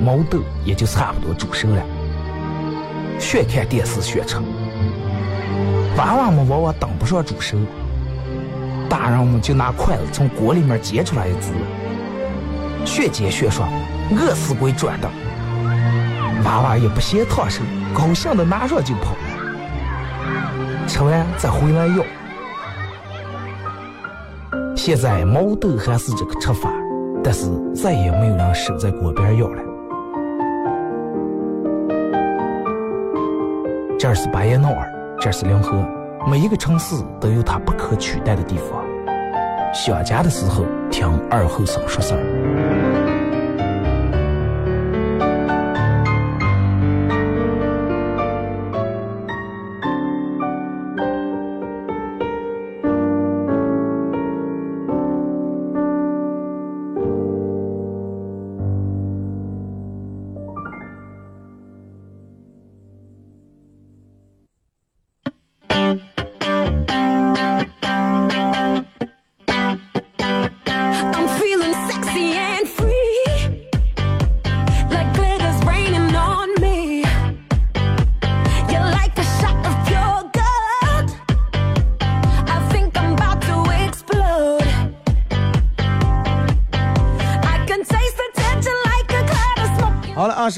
毛豆也就差不多煮熟了。学看电视学吃。娃娃们往往等不上煮熟，大人们就拿筷子从锅里面夹出来一只，学煎学涮，饿死鬼转的。娃娃也不嫌烫手，高兴的拿上就跑了，吃完再回来要。现在毛豆还是这个吃法，但是再也没有人守在锅边要了。这儿是巴彦淖尔，这儿是临河，每一个城市都有它不可取代的地方。想家的时候，听二后生说事。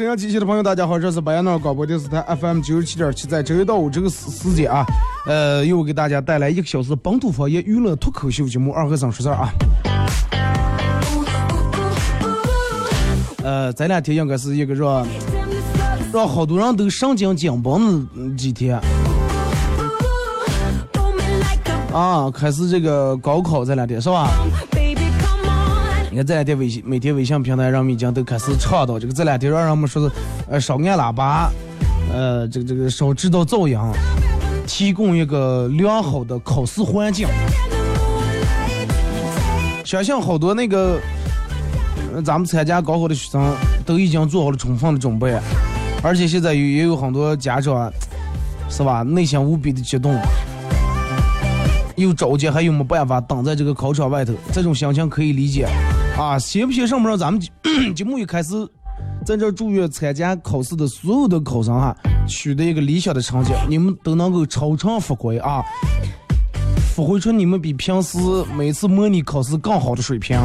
沈阳机器的朋友，大家好，这是白彦淖尔广播电视台 FM 九十七点七，在周一到五这个时时间啊，呃，又给大家带来一个小时本土方言娱乐脱口秀节目《二和尚说事儿》啊。呃，这两天应该是一个让让好多人都神经紧绷的几天啊，开始这个高考这两天是吧？你看这两天微信每天微信平台上面已经都开始倡导这个这两天让人们说是，呃少按喇叭，呃这个这个少制造噪音，提供一个良好的考试环境。相信好多那个，呃咱们参加高考的学生都已经做好了充分的准备，而且现在也也有很多家长，是吧？内心无比的激动，又着急，还有没办法等在这个考场外头，这种心情可以理解。啊，行不行上不上？咱们节 目一开始，在这祝愿参加考试的所有的考生哈，取得一个理想的成绩，你们都能够超常发挥啊，发挥出你们比平时每次模拟考试更好的水平。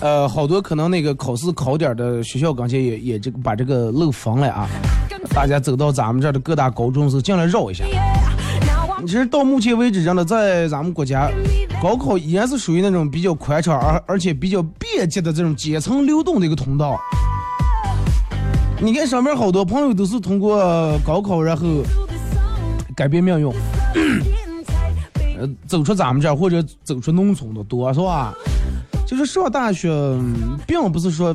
呃，好多可能那个考试考点的学校刚才也也这个把这个漏封了啊，大家走到咱们这儿的各大高中时候尽量绕一下。其实到目前为止，真的在咱们国家，高考依然是属于那种比较宽敞而而且比较便捷的这种阶层流动的一个通道。你看上面好多朋友都是通过高考然后改变命运，呃，走出咱们这儿或者走出农村的多是吧？就是上大学，并不是说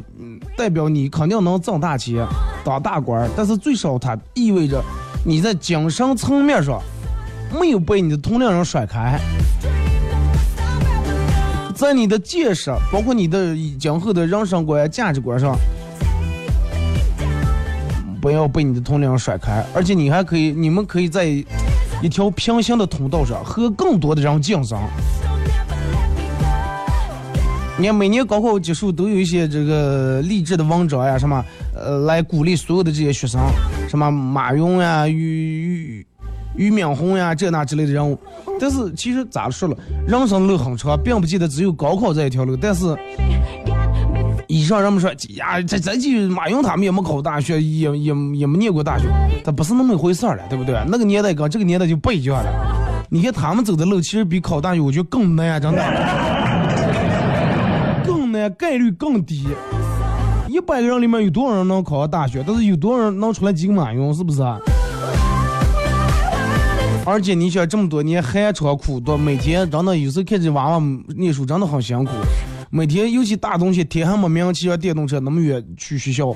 代表你肯定能挣大钱、当大官，但是最少它意味着你在精神层面上。没有被你的同龄人甩开，在你的见识，包括你的今后的人生观、价值观上，不要被你的同龄人甩开，而且你还可以，你们可以在一条平行的通道上和更多的人竞争。你看，每年高考结束都有一些这个励志的文章呀，什么呃，来鼓励所有的这些学生，什么马云呀、于俞敏洪呀这那之类的人物。但是其实咋说了，人生路很长，并不记得只有高考这一条路。但是，以上人们说呀，这这就马云他们也没考大学，也也也没念过大学，他不是那么一回事儿了，对不对？那个年代跟这个年代就不一样了。你看他们走的路，其实比考大学我觉得更难，真的。更难概率更低，一百个人里面有多少人能考上大学？但是有多少人能出来几个马云？是不是？而且你想这么多年寒窗苦读，每天真的有时候看见娃娃念书真的很辛苦。每天尤其大冬天，天还没明，骑着电动车那么远去学校，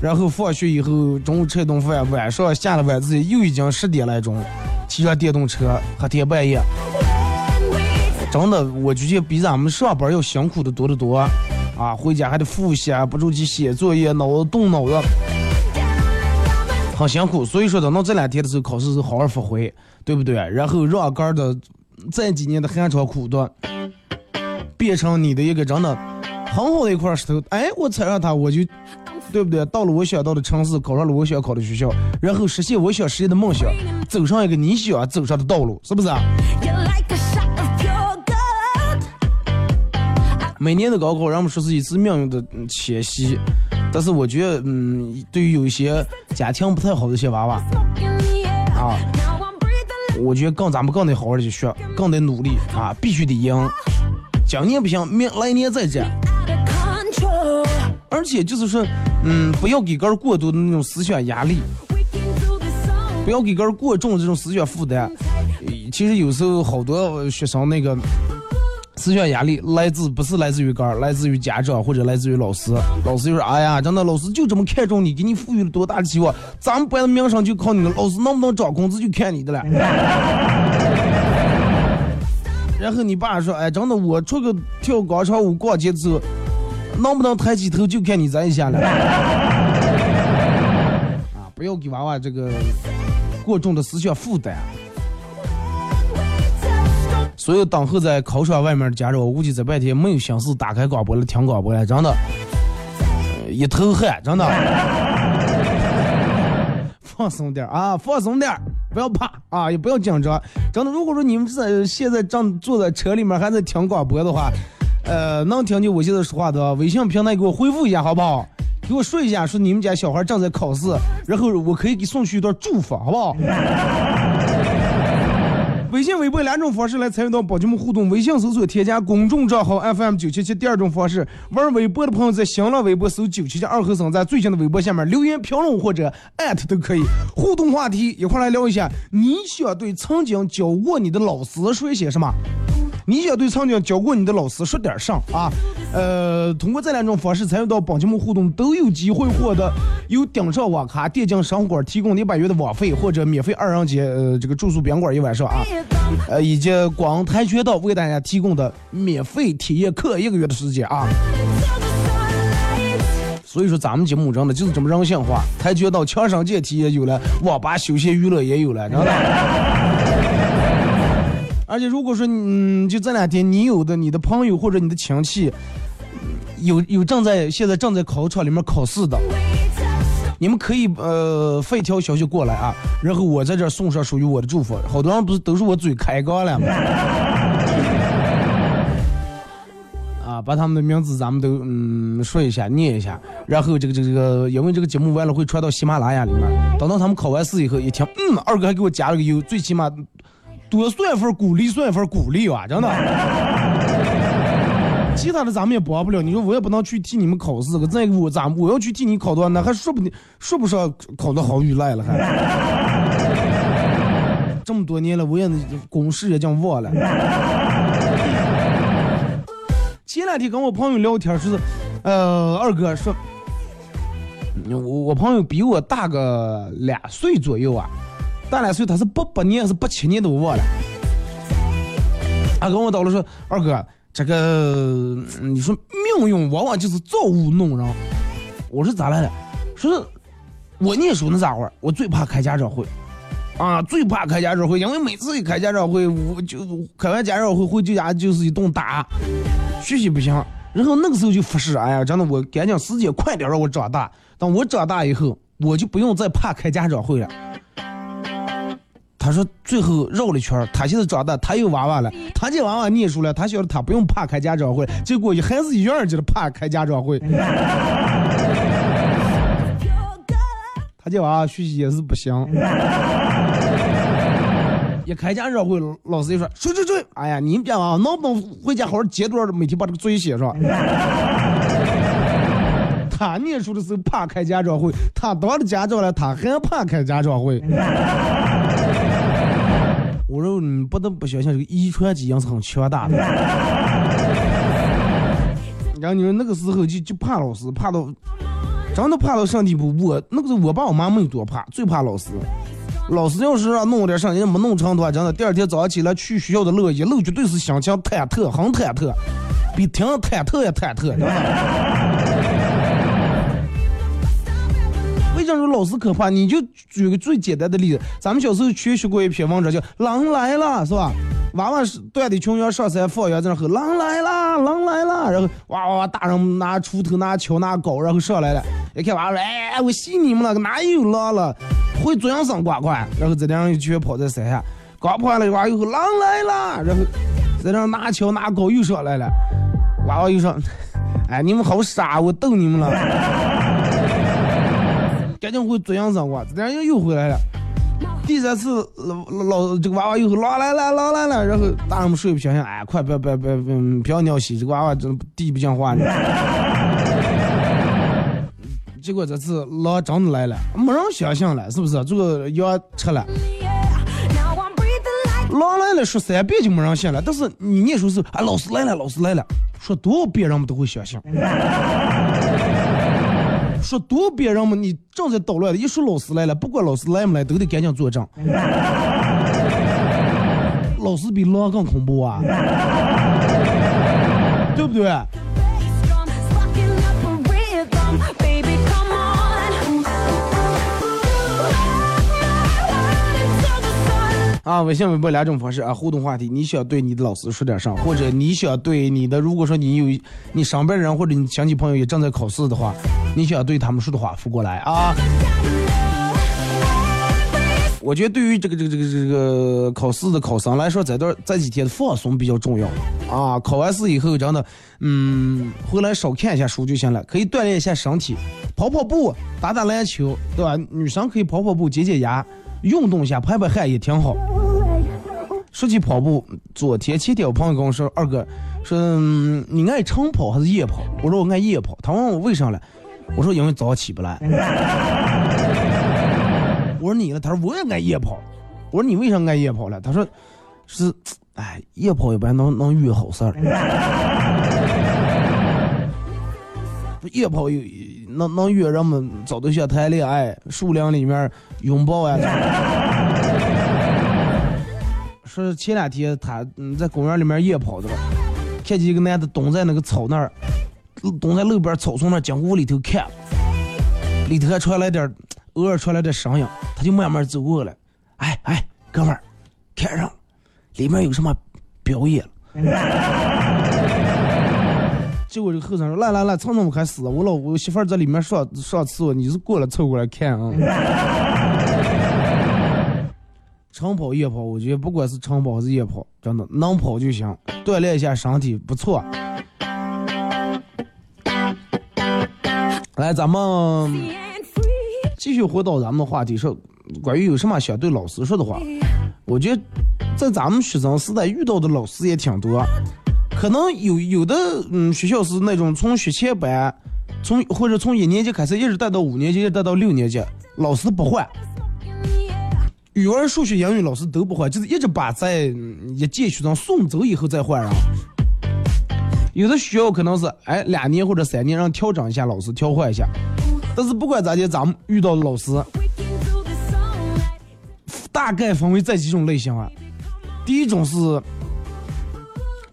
然后放学以后中午吃一顿饭，晚上下了晚自习又已经十点来钟，骑着电动车黑天半夜。真的，我觉得比咱们上班要辛苦的多得多，啊，回家还得复习，不住去写作业，脑子动脑子，很辛苦。所以说，等到这两天的时候，考试是好好发挥，对不对？然后让哥的这几年的寒窗苦读，变成你的一个真的很好的一块石头。哎，我踩上它，我就，对不对？到了我想到的城市，考上了我想考的学校，然后实现我想实现的梦想，走上一个你想走上的道路，是不是？每年的高考，人们说是一次命运的迁徙，但是我觉得，嗯，对于有一些家庭不太好的一些娃娃，啊，我觉得更咱们更得好好的去学，更得努力啊，必须得赢。今年不行，明来年再战。而且就是说，嗯，不要给个人过多的那种思想压力，不要给个人过重的这种思想负担。其实有时候好多学生那个。思想压力来自不是来自于个儿，来自于家长或者来自于老师。老师就说：“哎呀，真的，老师就这么看重你，给你赋予了多大的期望？咱们班的名声就靠你了，老师能不能涨工资就看你的了。”然后你爸说：“哎，真的，我出去跳广场舞逛街的时候，能不能抬起头就看你这一下了。”啊，不要给娃娃这个过重的思想负担。所有等候在考场外面的家长，我估计这半天没有心思打开广播了，听广播了，真的，一头汗，真的。放松点啊，放松点，不要怕啊，也不要紧张。真的，如果说你们在现在正坐在车里面还在听广播的话，呃，能听见我现在说话的，微信平台给我回复一下好不好？给我说一下，说你们家小孩正在考试，然后我可以给送去一段祝福，好不好？微信、微博两种方式来参与到宝节目互动。微信搜索添加公众账号 FM 九七七。第二种方式，玩微博的朋友在新浪微博搜九七七二和尚，在最新的微博下面留言评论或者艾特都可以。互动话题一块来聊一下，你想对曾经教过你的老师说一些什么？你想对曾经教过你的老师说点啥啊？呃，通过这两种方式参与到本节目互动，都有机会获得由顶上网咖电竞生活馆提供一百元的网费，或者免费二人间呃这个住宿宾馆一晚上啊，呃以及广跆拳道为大家提供的免费体验课一个月的时间啊。所以说咱们节目真的就是这么人性化，跆拳道、强身健体也有了，网吧休闲娱乐也有了，知道吧？而且如果说，嗯，就这两天你有的你的朋友或者你的亲戚，有有正在现在正在考场里面考试的，你们可以呃发一条消息过来啊，然后我在这送上属于我的祝福。好多人不是都是我嘴开高了吗？啊，把他们的名字咱们都嗯说一下，念一下，然后这个这个这个，因为这个节目完了会传到喜马拉雅里面，等到他们考完试以后一听，嗯，二哥还给我加了个油，最起码。多算一份鼓励，算一份鼓励吧，真的。其他的咱们也帮不了。你说我也不能去替你们考试，再一个我咱我要去替你考的话，那还说不定说不上考的好与赖了，还。这么多年了，我也公式也讲忘了。前两天跟我朋友聊天，说是，呃，二哥说，我我朋友比我大个两岁左右啊。大两岁，他是八八年还是八七年的，我忘了。他跟我叨了说：“二哥，这个你说命运往往就是造物弄人。我说咋来了？说我念书那咋会儿，我最怕开家长会，啊，最怕开家长会，因为每次一开家长会，我就开完家长会回家就是一顿打，学习不行。然后那个时候就发誓，哎呀，真的，我赶紧时间快点让我长大。等我长大以后，我就不用再怕开家长会了。他说最后绕了一圈，他现在长大，他有娃娃了，他这娃娃念书了，他晓得他不用怕开家长会，结果一孩子一样就是怕开家长会。他这娃娃学习也是不行。一开家长会，老师一说，睡睡睡，哎呀，你们家娃娃能不能回家好好接段，每天把这个作业写上？他念书的时候怕开家长会，他当了家长了，他还怕开家长会。我说你不得不相信这个遗传基因是很强大的。然后你说那个时候就就怕老师，怕到真的怕到上地步。我那个时候我爸我妈没有多怕，最怕老师。老师要是让弄点事，人家没弄成的话，真的第二天早上起来去学校的路，一路绝对是心情忐忑，很忐忑，比听忐忑也忐忑，为什么说老师可怕？你就举个最简单的例子，咱们小时候学学过一篇文章叫《狼来了》，是吧？娃娃是断的穷羊上山放羊，在那吼狼来了，狼来了，然后哇哇哇，大人拿锄头、拿锹、拿镐，然后上来了。一看娃娃说，哎，我信你们了，哪有狼了？会做样声呱呱，然后这两人全跑在山下，刚跑完了一会儿，又狼来了，然后在那拿锹拿镐又上来了，娃娃又说：“哎，你们好傻，我逗你们了。”赶紧会做样声呱，这两人又回来了。第三次老老这个娃娃又说：“狼来了，狼来了。”然后大人们睡不醒，哎，快别别别别不要尿洗，这个娃娃真地不讲话呢。结果这次狼真的来了，没人相信了，是不是？这个羊吃了，狼来了说三遍就没人信了。但是你念书时，啊，老师来了，老师来了，说多少遍人们都会相信。说多别人嘛你正在捣乱的，一说老师来了，不管老师来没来，都得赶紧作证。老师比狼更恐怖啊，对不对？啊，微信、微博两种方式啊，互动话题，你想对你的老师说点啥，或者你想对你的，如果说你有你上班人或者你亲戚朋友也正在考试的话，你想对他们说的话发过来啊。我觉得对于这个这个这个这个考试的考生来说，在这这几天的放松比较重要啊。考完试以后，真的，嗯，回来少看一下书就行了，可以锻炼一下身体，跑跑步，打打篮球，对吧？女生可以跑跑步，解解压。运动一下，排排汗也挺好。说起跑步，昨天前天我朋友跟我说，二哥说你爱晨跑还是夜跑？我说我爱夜跑。他问我为啥了？我说因为早起不来。我说你呢？他说我也爱夜跑。我说你为啥爱夜跑了？他说是，哎，夜跑一般能能遇好事儿。夜跑有能能约人们找对象谈恋爱，树林里面拥抱啊。说前两天他嗯在公园里面夜跑的，看见一个男的蹲在那个草那儿，蹲在路边草丛那儿，往屋里头看，里头还传来点偶尔传来点声音，他就慢慢走过来，哎哎，哥们儿，看上，里面有什么表演 结果这个后生说：“来来来，蹭蹭开始，我老我媳妇在里面上上厕所，你是过来凑过来看啊？”长跑夜跑，我觉得不管是长跑还是夜跑，真的能跑就行，锻炼一下身体不错。来，咱们继续回到咱们的话题，说关于有什么想对老师说的话。我觉得在咱们学生时代遇到的老师也挺多。可能有有的嗯学校是那种从学前班，从或者从一年级开始一直带到五年级，带到六年级，老师不换，语文、数学、英语老师都不换，就是一直把在一届学生送走以后再换人。有的学校可能是哎两年或者三年让调整一下老师调换一下，但是不管咋的，咱们遇到的老师大概分为这几种类型啊。第一种是。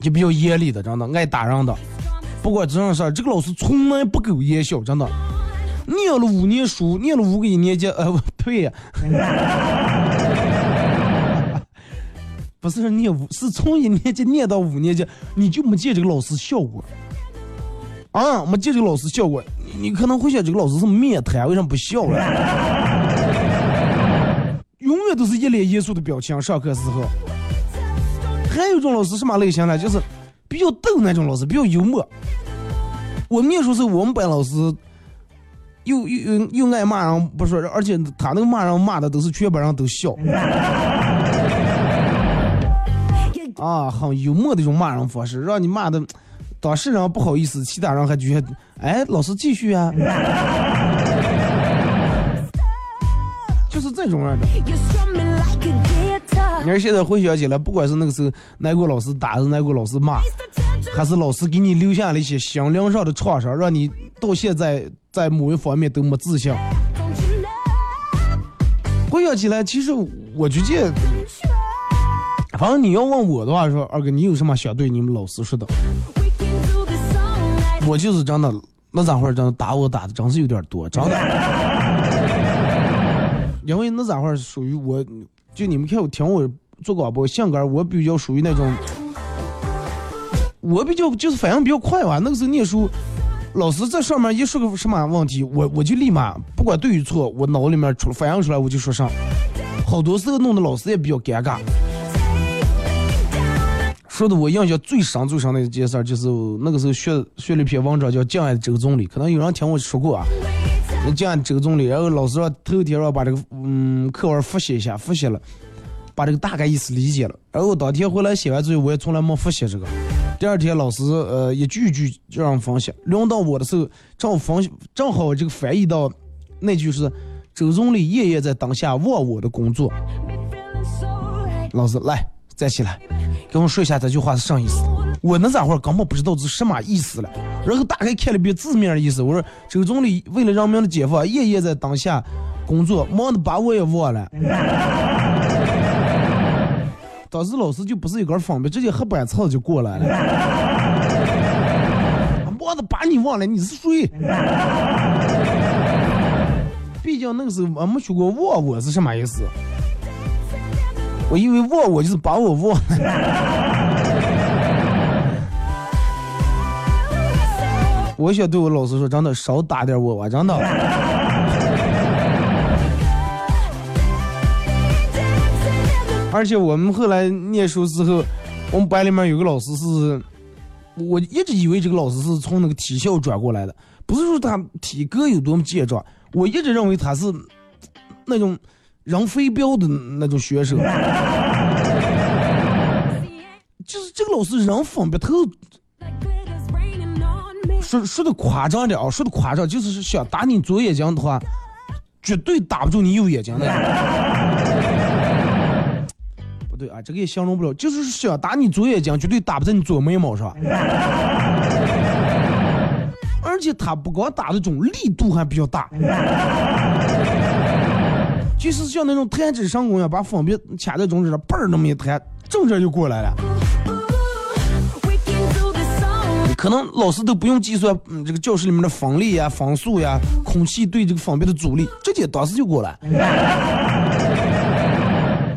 就比较严厉的，真的爱打人的。不管这种事儿，这个老师从来不苟言笑，真的。念了五年书，念了五个一年级，呃，不对，不是念五，是从一年级念到五年级，你就没见这个老师笑过。啊，没见这个老师笑过。你可能会想，这个老师是面瘫，为什么不笑了？永远都是一脸严肃的表情，上课时候。还有一种老师什么类型呢？就是比较逗那种老师，比较幽默。我念书时候，我们班老师又又又爱骂人，不说，而且他那个骂人骂的都是全班人都笑。啊，很幽默的一种骂人方式，让你骂的。当事人不好意思，其他人还觉得，哎，老师继续啊，就是这种样的。你看现在回想起来，不管是那个时候哪个老师打，还是哪个老师骂，还是老师给你留下了一些心灵上的创伤，让你到现在在某一方面都没自信。回想起来，其实我觉得，反正你要问我的话，说二哥，你有什么想对你们老师说的？我就是真的，那咋会儿真的打我打的真是有点多，真的。因为那咋会儿属于我，就你们看我听我做广播，性格我比较属于那种，我比较就是反应比较快吧。那个时候念书，老师在上面一说个什么问题，我我就立马不管对与错，我脑里面出反应出来我就说上。好多时候弄得老师也比较尴尬。说的我印象最深最深的一件事儿，就是那个时候学学了一篇文章叫《敬爱的周总理》，可能有人听我说过啊。敬爱的周总理，然后老师让头天让把这个嗯课文复习一下，复习了，把这个大概意思理解了。然后当天回来写完作业，我也从来没复习这个。第二天老师呃一句句就让分析，轮到我的时候，正好分正好这个翻译到那句是周总理夜夜在当下忘我的工作。老师来站起来。跟我说一下这句话是啥意思？我那会儿根本不知道是什么意思了。然后打开看了遍字面意思，我说周总理为了人民的解放，夜夜在当下工作，忙的把我也忘了。当时老师就不是一根方便，直接黑板擦就过来了。我的把你忘了，你是谁？毕竟那个时候我没学过忘我是什么意思。我以为忘我就是把我忘了。我想对我老师说，真的少打点我吧，真的。而且我们后来念书时候，我们班里面有个老师是，我一直以为这个老师是从那个体校转过来的，不是说他体格有多么健壮，我一直认为他是那种。扔飞镖的那种选手，就是这个老师扔粉笔头，说说的夸张点啊，说的夸张，就是想打你左眼睛的话，绝对打不中你右眼睛的。不对啊，这个也形容不了，就是想打你左眼睛，绝对打不在你左眉毛上。而且他不光打的中，力度还比较大。就是像那种弹指上功一样，把粉笔卡在中指上，嘣儿那么一弹，正着就过来了。可能老师都不用计算，嗯，这个教室里面的风力呀、风速呀、空气对这个粉笔的阻力，直接当时就过来，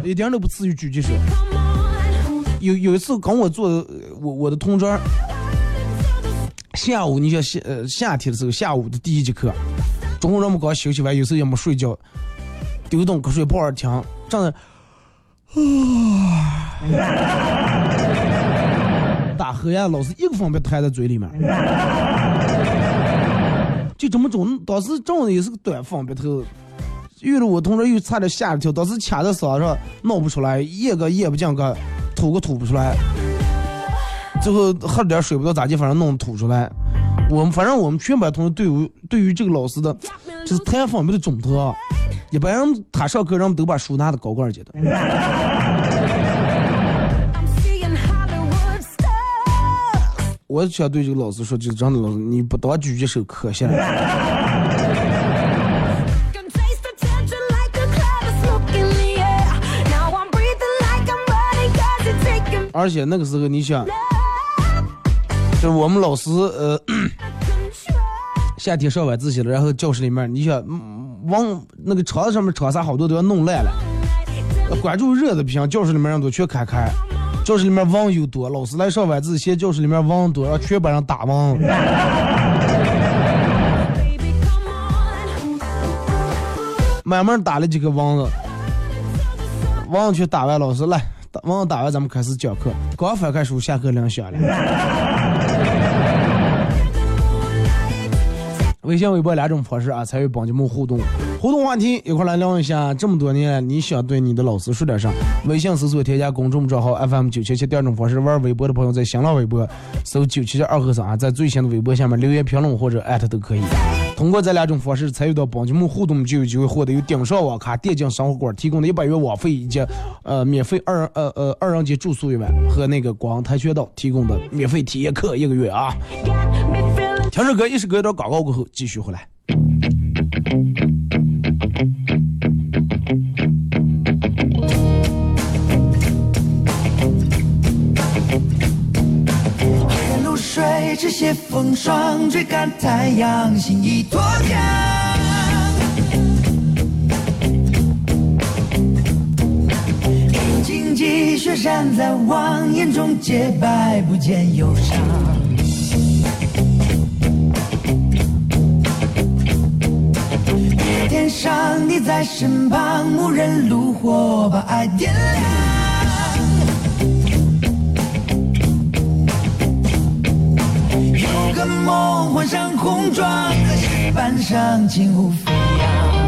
一点都不次于狙击手。有有一次跟我做我我的同桌，下午你像夏呃夏天的时候，下午的第一节课，中午我们刚休息完，有时候也没睡觉。丢东瞌睡抱着听，正在打黑呀，老师一个粉笔弹在嘴里面，就这么中。当时中的也是个短粉笔头，遇了我同学又差点吓一跳，当时卡在嗓子上，闹不出来，咽个咽不进个，吐个吐不出来，最后喝了点水不知道咋地，反正弄吐出来。我们反正我们全班同学对于对于这个老师的，就是太方面的中头。一般人他上课，人们都把书拿的高高儿的。我想对这个老师说，就真的老师，你不当狙击手可惜了。而且那个时候，你想，就是我们老师呃，夏天上晚自习了，然后教室里面，你想往那个窗子上面窗纱好多都要弄烂了，关注热的不行，教室里面人都全开开，教室里面网又多，老师来上晚自习，教室里面网多，让全班人打网。慢慢打了几个网子，网去打完，老师来，蚊子打完咱们开始讲课。刚翻开书，下课铃响了。微信、微博两种方式啊，参与帮节目互动。互动话题一块来聊一下，这么多年你想对你的老师说点啥？微信搜索添加公众账号 FM 九七七。第二种方式，玩微博的朋友在新浪微博搜九七七二和尚啊，在最新的微博下面留言评论或者艾特都可以。通过这两种方式参与到帮节目互动，就有机会获得由顶上网咖电竞生活馆提供的一百元网费以及呃免费二呃呃二人间住宿一晚和那个广跆拳道提供的免费体验课一个月啊。听首歌，一首歌一段广告过后继续回来。这些风霜，追赶太阳，心已脱缰。荆棘雪山在望，眼中洁白，不见忧伤。天上你在身旁，无人炉火把爱点亮。梦换上红装，在石板上轻舞飞扬。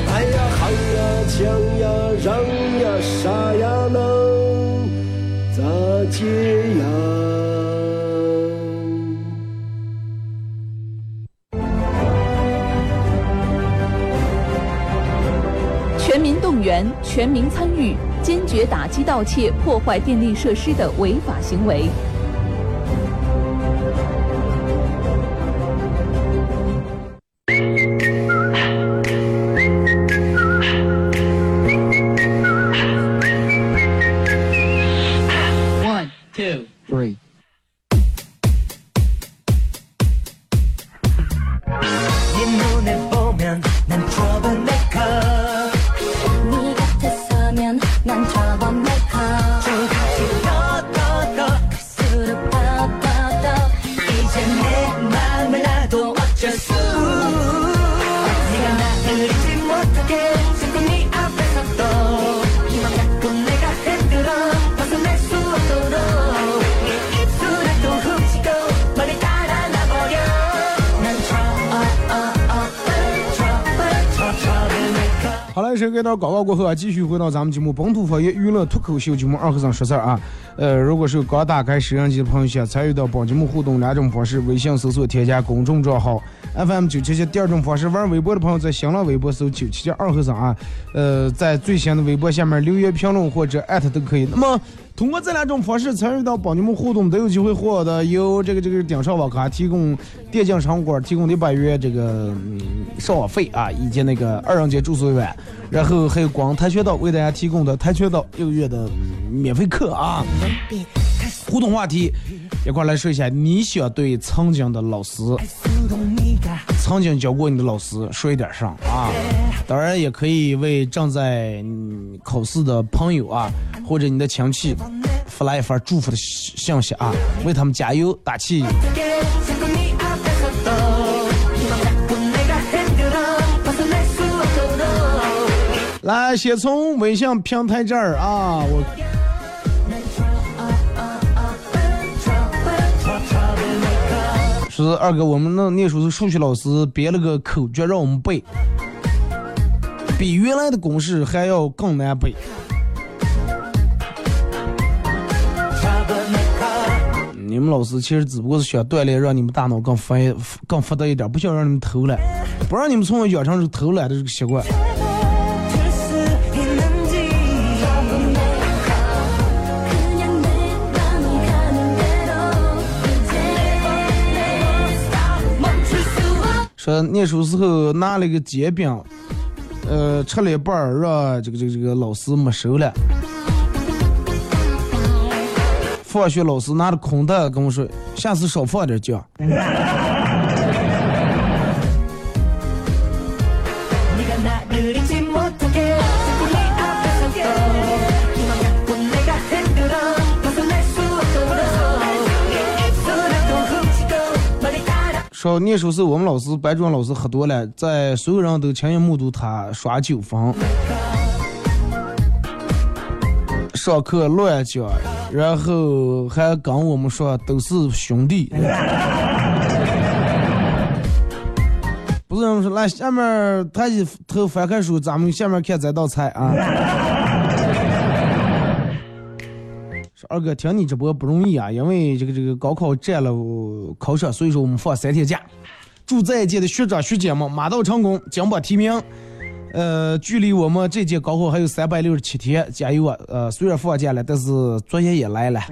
哎呀，夯呀锵呀，让呀杀呀，能咋？全民动员，全民参与，坚决打击盗窃、破坏电力设施的违法行为。It 这段广告过后啊，继续回到咱们节目《本土方言娱乐脱口秀》节目二和尚说事儿啊。呃，如果是刚打开摄像机的朋友，想参与到本节目互动两种方式：微信搜索添加公众账号 FM 九七七；第二种方式，玩微博的朋友在新浪微博搜九七七二和尚啊。呃，在最新的微博下面留言评论或者艾特都可以。那么。通过这两种方式参与到帮你们互动，都有机会获得由这个这个顶上网咖提供电竞场馆提供的百元这个嗯上网费啊，以及那个二人间住宿费，然后还有光跆拳道为大家提供的跆拳道一个月的免费课啊。互动话题，一块来说一下，你想对曾经的老师。曾经教过你的老师说一点啥啊？当然也可以为正在考试的朋友啊，或者你的亲戚发来一份祝福的信息啊，为他们加油打气。来，先从微信平台这儿啊，我。是二哥，我们那那时候是数学老师编了个口诀让我们背，比原来的公式还要更难背。你们老师其实只不过是想锻炼，让你们大脑更发更发达一点，不想让你们偷懒，不让你们从小养成这个偷懒的这个习惯。说念书时候拿了个煎饼，呃，吃了一半，让这个这个这个老师没收了。放学老师拿着空袋跟我说：“下次少放点酱。”说念书时，我们老师班主任老师喝多了，在所有人都亲眼目睹他耍酒疯，上课乱讲，然后还跟我们说都是兄弟。不是我们说来下面抬起头翻开书，咱们下面看这道菜啊。二哥，听你直播不容易啊，因为这个这个高考占了考场，所以说我们放三天假。祝在一届的学长学姐们马到成功，金榜题名。呃，距离我们这届高考还有三百六十七天，加油啊！呃，虽然放假了，但是作业也来了。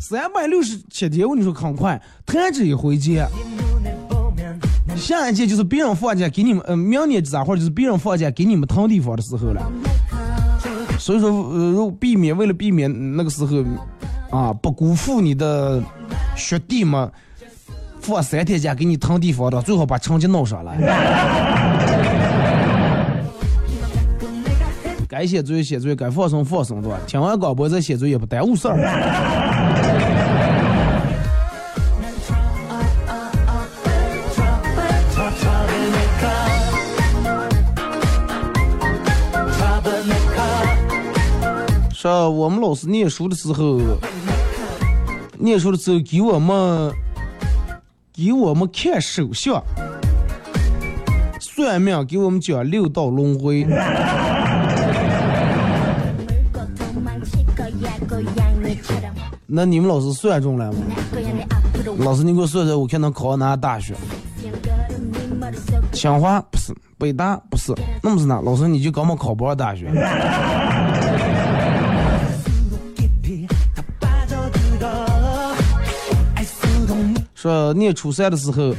三百六十七天，我跟你说很快，弹指一挥间。下一届就是别人放假给你们，呃，明年这会儿就是别人放假给你们腾地方的时候了。所以说，呃，避免为了避免那个时候，啊，不辜负你的学弟们，放三天假给你腾地方的，最好把成绩弄上来。该写作业写作业，该放松放松，对吧？听完广播再写作业不耽误事儿。说我们老师念书的时候，念书的时候给我们给我们看手相，算命给我们讲六道轮回。那你们老师算中了吗？老师，你给我算算，我看能考上哪大学？清华不是，北大不是，那么是哪？老师，你就根本考不上大学。说念初三的时候，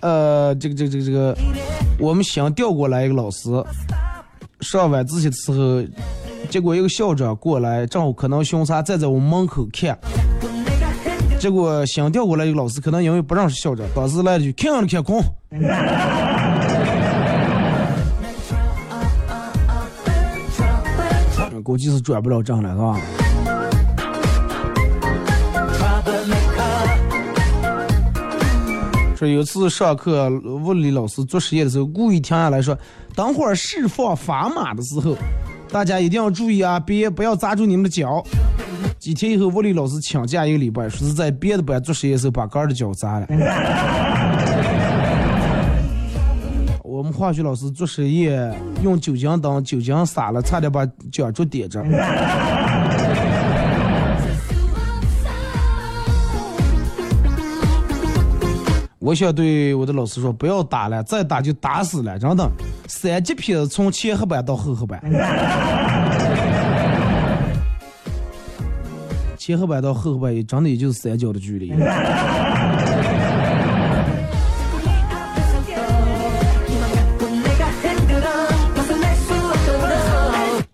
呃，这个这个这个这个，我们想调过来一个老师，上晚自习的时候，结果一个校长过来，正好可能巡查站在我们门口看，结果想调过来一个老师，可能因为不认识校长，当时来了句看了看空。估计是转不了正了，是吧？说有次上课，物理老师做实验的时候，故意停下来说：“等会儿释放砝码的时候，大家一定要注意啊，别不要扎住你们的脚。”几天以后，物理老师请假一个礼拜，说是在别的班做实验时候把杆的脚扎了。我们化学老师做实验用酒精灯，酒精洒了，差点把脚柱点着。我想对我的老师说，不要打了，再打就打死了，真的。三级片从前黑板到后黑板，前黑板到后黑板也真的也就是三角的距离。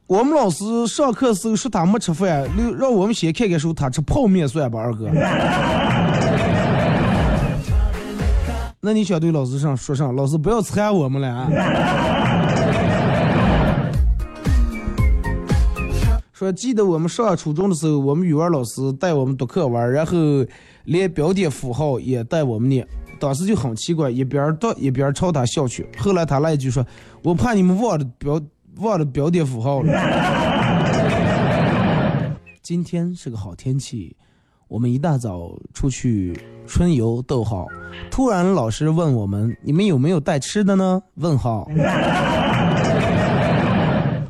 我们老师上课时候说他没吃饭，让让我们先看看书，他吃泡面算吧，二哥。那你想对老师上说上，老师不要缠我们了啊！说记得我们上初中的时候，我们语文老师带我们读课文，然后连标点符号也带我们念，当时就很奇怪，一边读一边朝他笑去。后来他来一句说：“我怕你们忘了标忘了标点符号了。”今天是个好天气，我们一大早出去春游，逗号。突然老师问我们：“你们有没有带吃的呢？”问号。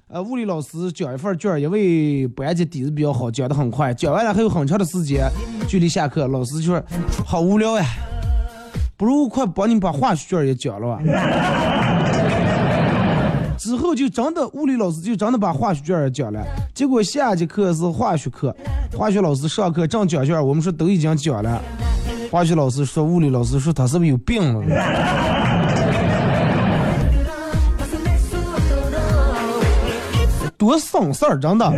呃，物理老师讲一份卷，因为班级底子比较好，讲的很快，讲完了还有很长的时间距离下课，老师就说：“好无聊呀，不如快帮你把化学卷也讲了吧。” 之后就真的物理老师就真的把化学卷也讲了，结果下节课是化学课，化学老师上课正讲卷，我们说都已经讲了，化学老师说物理老师说他是不是有病了？多省事儿，真的。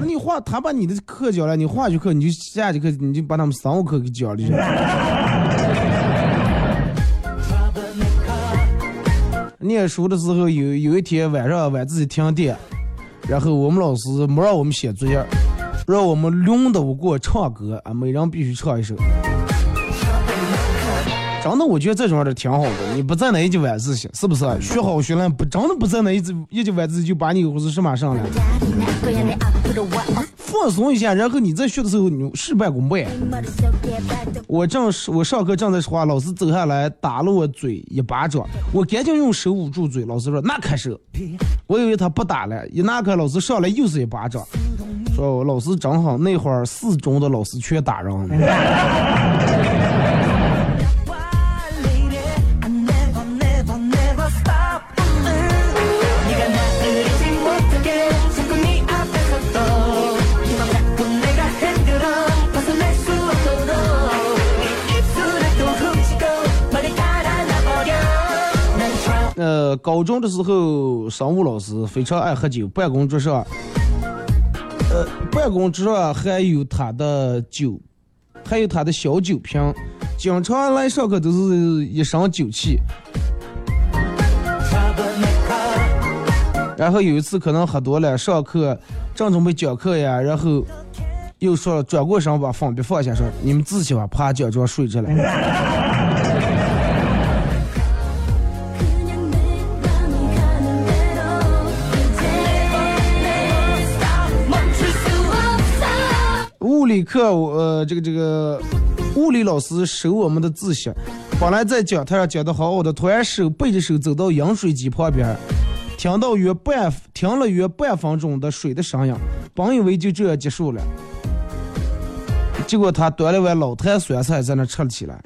那你化他把你的课讲了，你化学课你就下节课你就把他们生物课给讲了念书的时候有有一天晚上晚自习停电，然后我们老师没让我们写作业，让我们轮到过唱歌啊，每人必须唱一首。真的，我觉得这种样的挺好的。你不在那一级晚自习，是不是？学好学烂不真的不在那一级一级晚自习就把你或是什么上了。放松一下，然后你在学的时候你事半功倍。我正我上课正在说话，老师走下来打了我嘴一巴掌，我赶紧用手捂住嘴。老师说那开手，我以为他不打了，一拿开老师上来又是一巴掌。说老师正好那会儿四中的老师全打人。高中的时候，生物老师非常爱喝酒，办公桌上，呃，办公桌上还有他的酒，还有他的小酒瓶，经常来上课都是一身酒气。然后有一次可能喝多了，上课正准备讲课呀，然后又说转过身把粉笔放下，说你们自己吧，趴讲桌睡着了。理课，呃，这个这个物理老师收我们的自习，本来在讲台上讲的好好的，突然手背着手走到饮水机旁边。听到约半停了约半分钟的水的声音，本以为就这样结束了，结果他端了碗老坛酸菜在那吃了起来。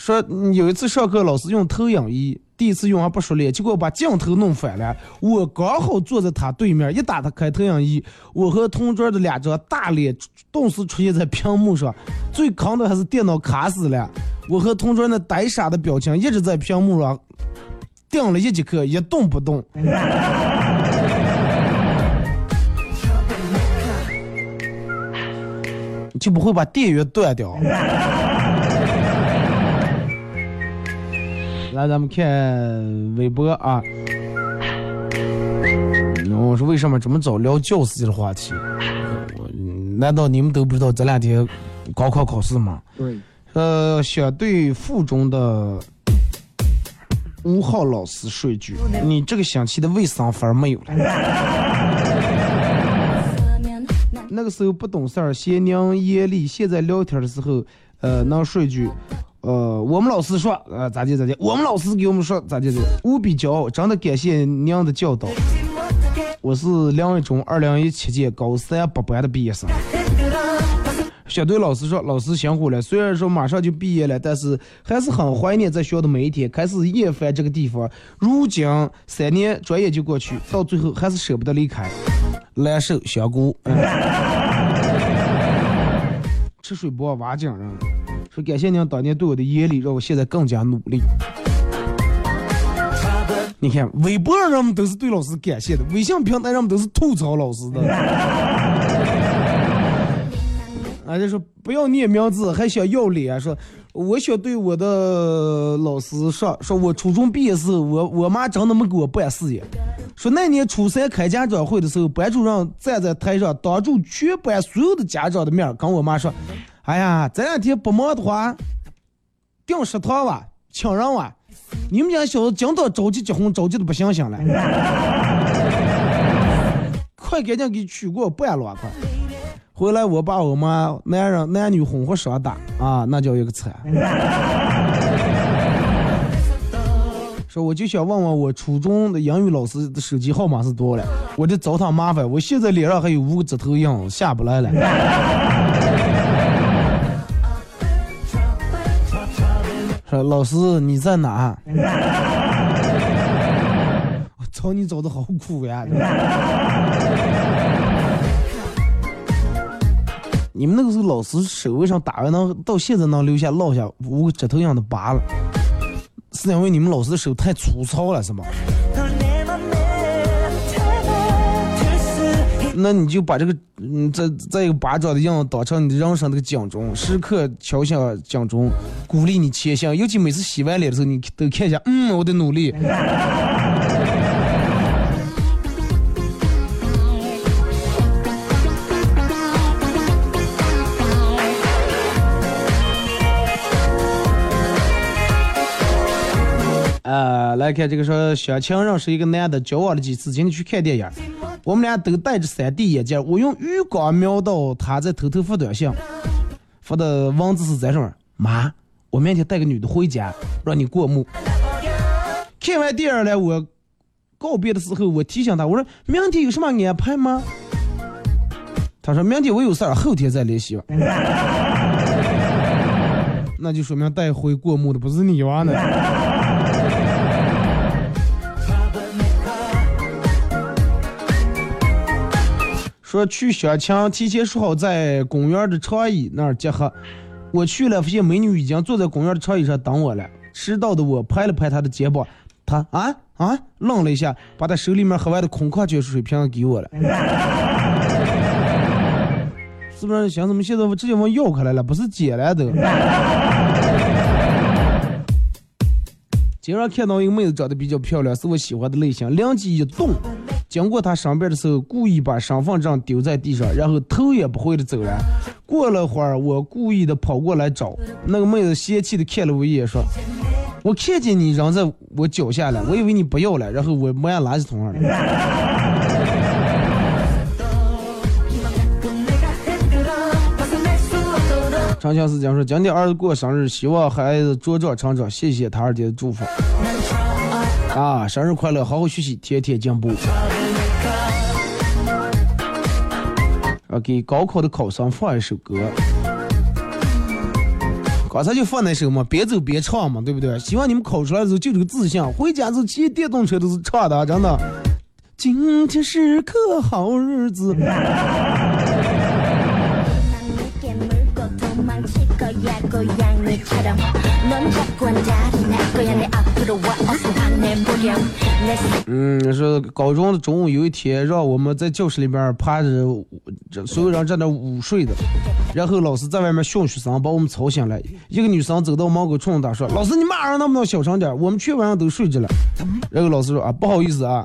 说有一次上课，老师用投影仪，第一次用还不熟练，结果把镜头弄反了。我刚好坐在他对面，一打他开投影仪，我和同桌的两张大脸顿时出现在屏幕上。最坑的还是电脑卡死了，我和同桌那呆傻的表情一直在屏幕上盯了一节课，一动不动。就不会把电源断掉。来，咱们看微博啊。我说为什么这么早聊教师的话题？难道你们都不知道这两天高考考试吗？对。呃，相对附中的五号老师说一句：“你这个星期的卫生分没有了。”那个时候不懂事儿，贤良严厉。现在聊天的时候，呃，能说一句。呃，我们老师说，呃，咋地咋地，我们老师给我们说咋地的，无比骄傲，真的感谢娘的教导。我是两位中二零一七届高三八班的毕业生。小队老师说，老师辛苦了，虽然说马上就毕业了，但是还是很怀念在学校的每一天。开始厌烦这个地方，如今三年转眼就过去，到最后还是舍不得离开。难受，香菇。吃水不忘挖井人。说感谢您当年对我的严厉，让我现在更加努力。你看，微博上人们都是对老师感谢的，微信平台上们都是吐槽老师的。啊，就说不要念名字，还想要脸，说我想对我的老师说，说我初中毕业时，我我妈真的没给我办事业。说那年初三开家长会的时候，班主任站在台上，当着全班所有的家长的面，跟我妈说。哎呀，这两天不忙的话，订食堂哇，请人哇，你们家小子今早着急结婚，着急的不行行了，快赶紧给娶过办了快！回来我爸我妈男人男女混合双打啊，那叫一个惨。说我就想问问我初中的英语老师的手机号码是多少了，我得找他麻烦，我现在脸上还有五个指头印，下不来了。说老师你在哪？我找你找的好苦呀！你们那个时候老师手为啥打完能到现在能留下落下五个指头样的疤了？是因为你们老师的手太粗糙了是吗？那你就把这个，嗯，再再一个巴掌的样子当成你人生那个警钟，时刻敲响警钟，鼓励你前行。尤其每次洗完脸的时候，你都看一下，嗯，我的努力。呃，来看这个说，小强认识一个男的，交往了几次，今天去看电影。我们俩都戴着 3D 眼镜，我用余光瞄到他在偷偷发短信，发的文字是在上面：妈，我明天带个女的回家，让你过目。看完电影了，我告别的时候，我提醒他，我说明天有什么安排吗？他说明天我有事儿，后天再联系吧。那就说明带回过目的不是你娃呢。说去相亲，提前说好在公园的长椅那儿集合。我去了，发现美女已经坐在公园的长椅上等我了。迟到的我拍了拍她的肩膀，他啊啊愣了一下，把他手里面喝完的空矿泉水瓶给我了。是不是想怎么现在直接往要开来了？不是捡来的。经常看到一个妹子长得比较漂亮，是我喜欢的类型，灵机一动，经过他身边的时候，故意把身份证丢在地上，然后头也不回的走了。过了会儿，我故意的跑过来找那个妹子，嫌弃的看了我一眼，说：“我看见你扔在我脚下了，我以为你不要了，然后我没按垃圾桶上了。”长相思讲说：“今天儿子过生日，希望孩子茁壮成长，谢谢他二爹的祝福。啊，生日快乐，好好学习，天天进步。啊，给高考的考生放一首歌，刚才就放那首嘛，边走边唱嘛，对不对？希望你们考出来的时候就这个志向，回家之后骑电动车都是唱的，真的。今天是个好日子。”嗯，说高中的中午有一天，让我们在教室里边趴着，所有人在那午睡的，然后老师在外面训学生，把我们吵醒了。一个女生走到门口冲他说：“老师，你骂人能不能小声点？我们全晚上都睡着了。”然后老师说：“啊，不好意思啊。”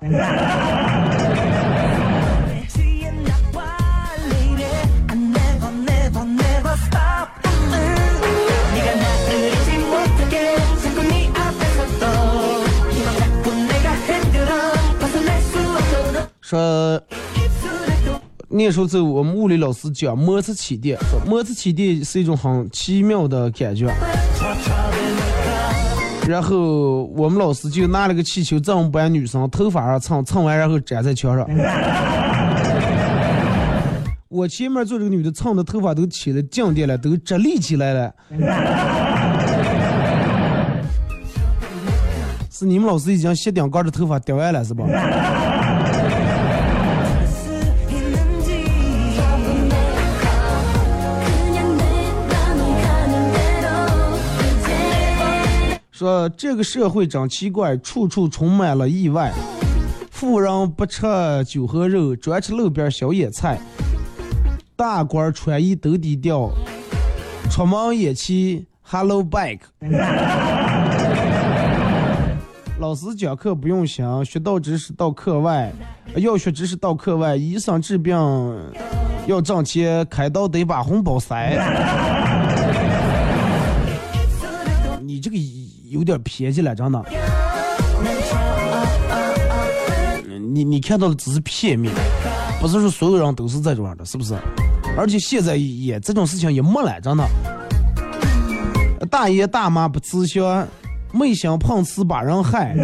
说，那时候在我们物理老师讲摩擦起电，说摩擦起电是一种很奇妙的感觉。然后我们老师就拿了个气球在我们班女生头发上蹭，蹭完然后粘在墙上。我前面坐这个女的蹭的头发都起了静电了，都直立起来了。是你们老师已经卸顶杆的头发掉完了是吧？说这个社会真奇怪，处处充满了意外。富人不吃酒和肉，专吃路边小野菜；大官穿衣都低调，出门也骑 Hello Bike。老师讲课不用想，学到知识到课外，要学知识到课外。医生治病要挣钱，开刀得把红包塞。你这个医。有点偏激了，真的。你你看到的只是片面，不是说所有人都是这种样的，是不是？而且现在也这种事情也没了，真的。大爷大妈不吃香，没心碰瓷把人害。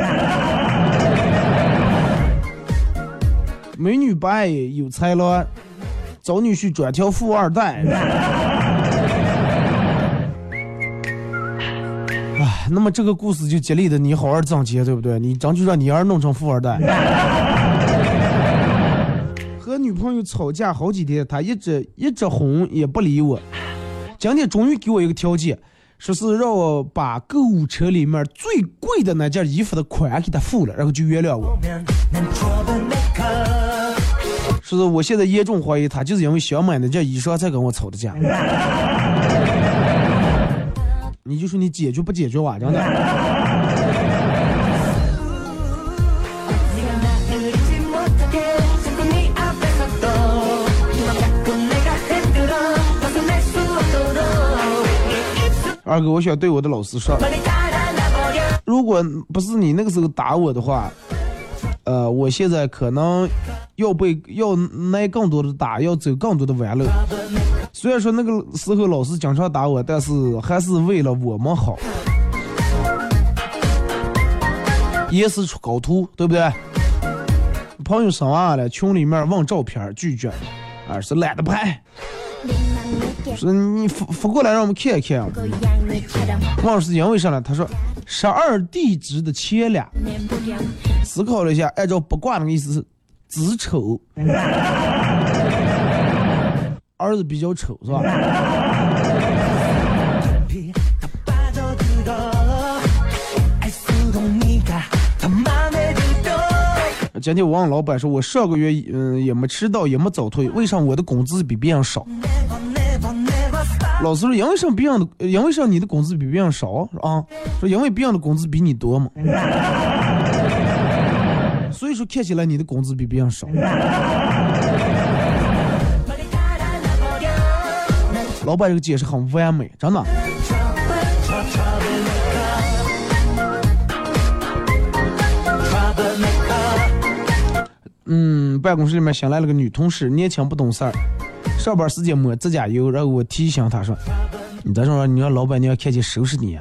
美女不爱有才了，找女婿专挑富二代。那么这个故事就激励的你好好挣钱，对不对？你争取让你儿弄成富二代。和女朋友吵架好几天，他一直一直哄也不理我。今天终于给我一个条件，说是让我把购物车里面最贵的那件衣服的款给他付了，然后就原谅我。说是我现在严重怀疑他就是因为想买那件衣裳才跟我吵的架。你就说你解决不解决哇？真的。二哥，我想对我的老师说，如果不是你那个时候打我的话，呃，我现在可能要被要挨更多的打，要走更多的弯路。虽然说那个时候老师经常打我，但是还是为了我们好。也是出高徒，对不对？朋友生娃了，群里面问照片拒绝，而是懒得拍。说你发发过来让我们看一看。问是因为啥呢？他说十二地支的前俩。思考了一下，按照八卦那个意思是子丑。儿子比较丑是吧？今天我问老板说，我上个月嗯也没迟到，也没早退，为啥我的工资比别人少？老师说，因为啥别人的，因为啥你的工资比别人少啊？说因为别人的工资比你多嘛。所以说看起来你的工资比别人少。老板这个解释很完美，真的。嗯，办公室里面新来了个女同事，年轻不懂事儿。上班时间抹指甲油，然后我提醒她说：“你再说，你让老板娘看见收拾你。”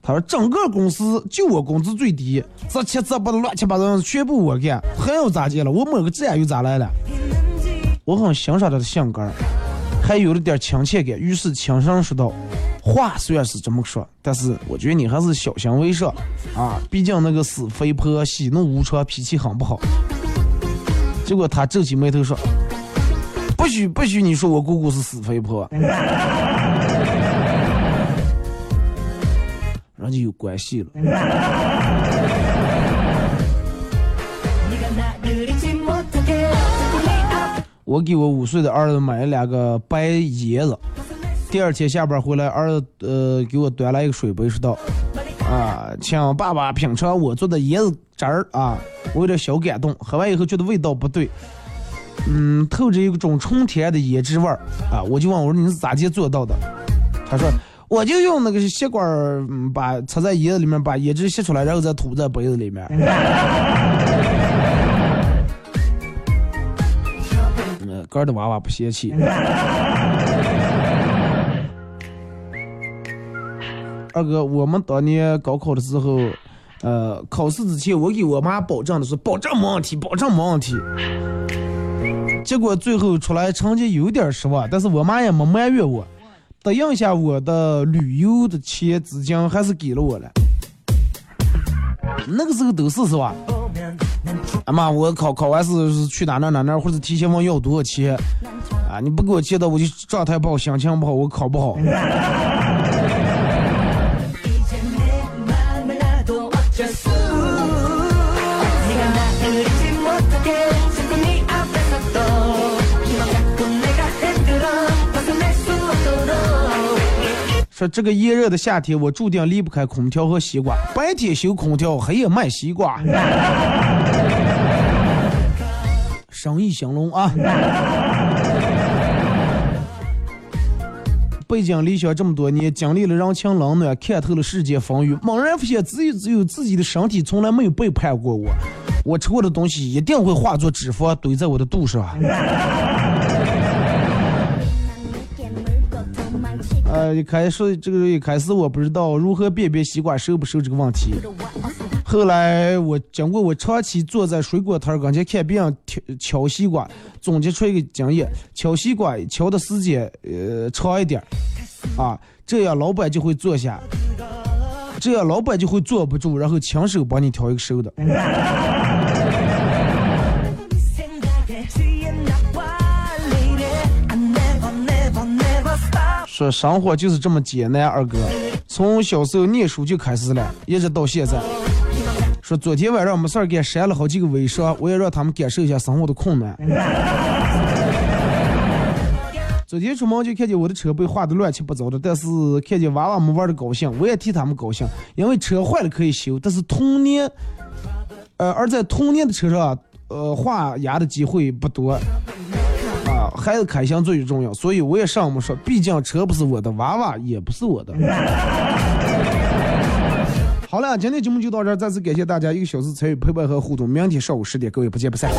他说：“整个公司就我工资最低，这七这八的乱七八糟全部我干，还要咋接了？我抹个指甲油咋来了？”我很欣赏他的性格，还有了点亲切感，于是轻声说道：“话虽然是这么说，但是我觉得你还是小心为上啊，毕竟那个死肥婆喜怒无常，脾气很不好。”结果他皱起眉头说：“不许不许你说我姑姑是死肥婆，然后就有关系了。”我给我五岁的儿子买了两个白椰子，第二天下班回来，儿子呃给我端来一个水杯，说道：“啊，请爸爸品尝我做的椰子汁儿啊。”我有点小感动，喝完以后觉得味道不对，嗯，透着一种纯甜的椰汁味儿啊！我就问我说你是咋地做到的？他说我就用那个吸管儿，把插在椰子里面，把椰汁吸出来，然后再吐在杯子里面。嗯，哥的娃娃不嫌弃。二哥，我们当年高考的时候。呃，考试之前我给我妈保证的是，保证没问题，保证没问题。结果最后出来成绩有点失望，但是我妈也没埋怨我，答应下我的旅游的钱资金还是给了我了。那个时候都是是吧？啊妈，我考考完试是去哪哪哪哪，或者提前问要多少钱啊？你不给我借的，我就状态不好，心情不好，我考不好。说这个炎热的夏天，我注定离不开空调和西瓜。白天修空调，黑夜卖西瓜，生意兴隆啊！背井离乡这么多年，经历了人情冷暖，看透了世间风雨，猛然发现，只有只有自己的身体从来没有背叛过我。我吃过的东西一定会化作脂肪堆在我的肚上。呃，一开始这个一开始我不知道如何辨别西瓜熟不熟这个问题。后来我经过我长期坐在水果摊儿跟前看别人挑挑西瓜，总结出一个经验：敲西瓜敲的时间呃长一点，啊，这样老板就会坐下，这样老板就会坐不住，然后亲手帮你挑一个熟的。说生活就是这么艰难，二哥，从小时候念书就开始了，一直到现在。说昨天晚上没事儿给删了好几个微商，我也让他们感受一下生活的困难。昨天出门就看见我的车被划得乱七八糟的，但是看见娃娃们玩的高兴，我也替他们高兴，因为车坏了可以修，但是童年，呃，而在童年的车上，呃，画牙的机会不多。孩子开心最重要，所以我也上面说，毕竟车不是我的，娃娃也不是我的。好了，今天节目就到这儿，再次感谢大家一个小时参与陪伴和互动，明天上午十点，各位不见不散。